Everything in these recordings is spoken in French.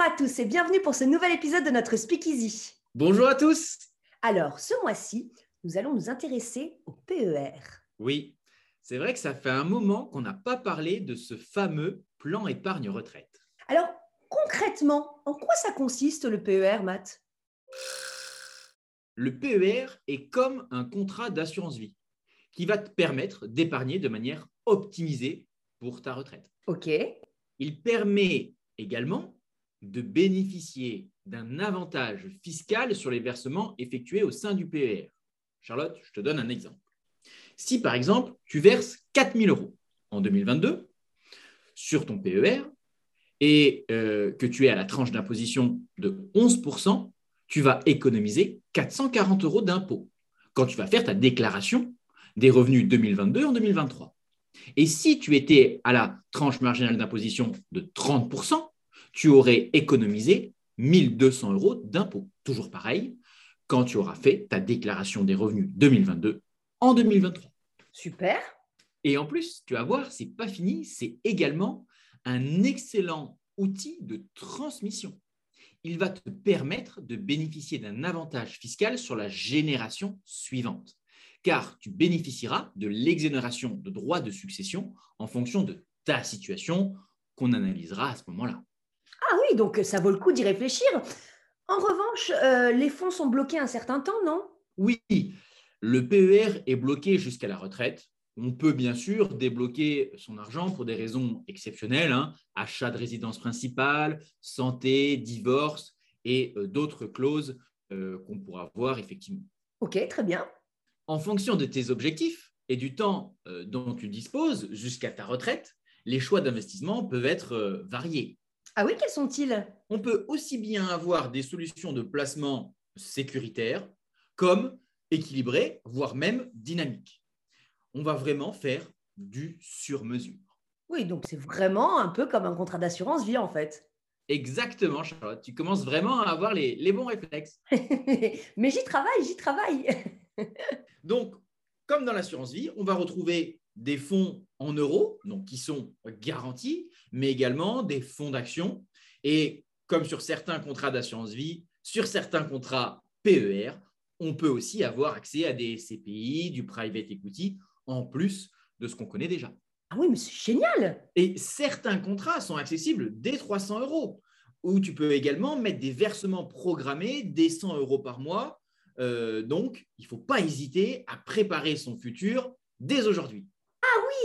Bonjour à tous et bienvenue pour ce nouvel épisode de notre Speakeasy. Bonjour à tous. Alors, ce mois-ci, nous allons nous intéresser au PER. Oui, c'est vrai que ça fait un moment qu'on n'a pas parlé de ce fameux plan épargne retraite. Alors, concrètement, en quoi ça consiste le PER, Matt? Le PER est comme un contrat d'assurance vie qui va te permettre d'épargner de manière optimisée pour ta retraite. Ok. Il permet également de bénéficier d'un avantage fiscal sur les versements effectués au sein du PER. Charlotte, je te donne un exemple. Si par exemple, tu verses 4 000 euros en 2022 sur ton PER et euh, que tu es à la tranche d'imposition de 11% tu vas économiser 440 euros d'impôt quand tu vas faire ta déclaration des revenus 2022 en 2023. Et si tu étais à la tranche marginale d'imposition de 30 tu aurais économisé 1200 euros d'impôt. Toujours pareil, quand tu auras fait ta déclaration des revenus 2022 en 2023. Super. Et en plus, tu vas voir, c'est pas fini, c'est également un excellent outil de transmission. Il va te permettre de bénéficier d'un avantage fiscal sur la génération suivante, car tu bénéficieras de l'exonération de droits de succession en fonction de ta situation qu'on analysera à ce moment-là. Ah oui, donc ça vaut le coup d'y réfléchir. En revanche, euh, les fonds sont bloqués un certain temps, non? Oui, le PER est bloqué jusqu'à la retraite. On peut bien sûr débloquer son argent pour des raisons exceptionnelles, hein. achat de résidence principale, santé, divorce et euh, d'autres clauses euh, qu'on pourra voir effectivement. Ok, très bien. En fonction de tes objectifs et du temps dont tu disposes jusqu'à ta retraite, les choix d'investissement peuvent être variés. Ah oui, quels sont-ils? On peut aussi bien avoir des solutions de placement sécuritaires comme équilibrées, voire même dynamiques. On va vraiment faire du sur-mesure. Oui, donc c'est vraiment un peu comme un contrat d'assurance vie en fait. Exactement, Charlotte. Tu commences vraiment à avoir les, les bons réflexes. Mais j'y travaille, j'y travaille. donc, comme dans l'assurance vie, on va retrouver des fonds en euros, donc qui sont garantis, mais également des fonds d'action. Et comme sur certains contrats d'assurance vie, sur certains contrats PER, on peut aussi avoir accès à des CPI, du private equity, en plus de ce qu'on connaît déjà. Ah oui, mais c'est génial Et certains contrats sont accessibles dès 300 euros, où tu peux également mettre des versements programmés dès 100 euros par mois. Euh, donc, il ne faut pas hésiter à préparer son futur dès aujourd'hui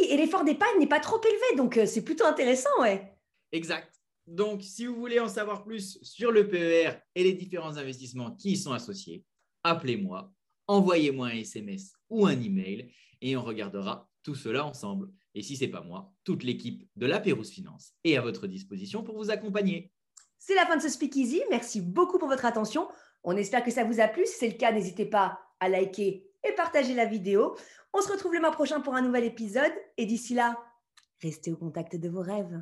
et l'effort d'épargne n'est pas trop élevé, donc euh, c'est plutôt intéressant, ouais. Exact. Donc, si vous voulez en savoir plus sur le PER et les différents investissements qui y sont associés, appelez-moi, envoyez-moi un SMS ou un email et on regardera tout cela ensemble. Et si ce n'est pas moi, toute l'équipe de la Pérouse Finance est à votre disposition pour vous accompagner. C'est la fin de ce Speakeasy. Merci beaucoup pour votre attention. On espère que ça vous a plu. Si c'est le cas, n'hésitez pas à liker et partager la vidéo. On se retrouve le mois prochain pour un nouvel épisode et d'ici là, restez au contact de vos rêves.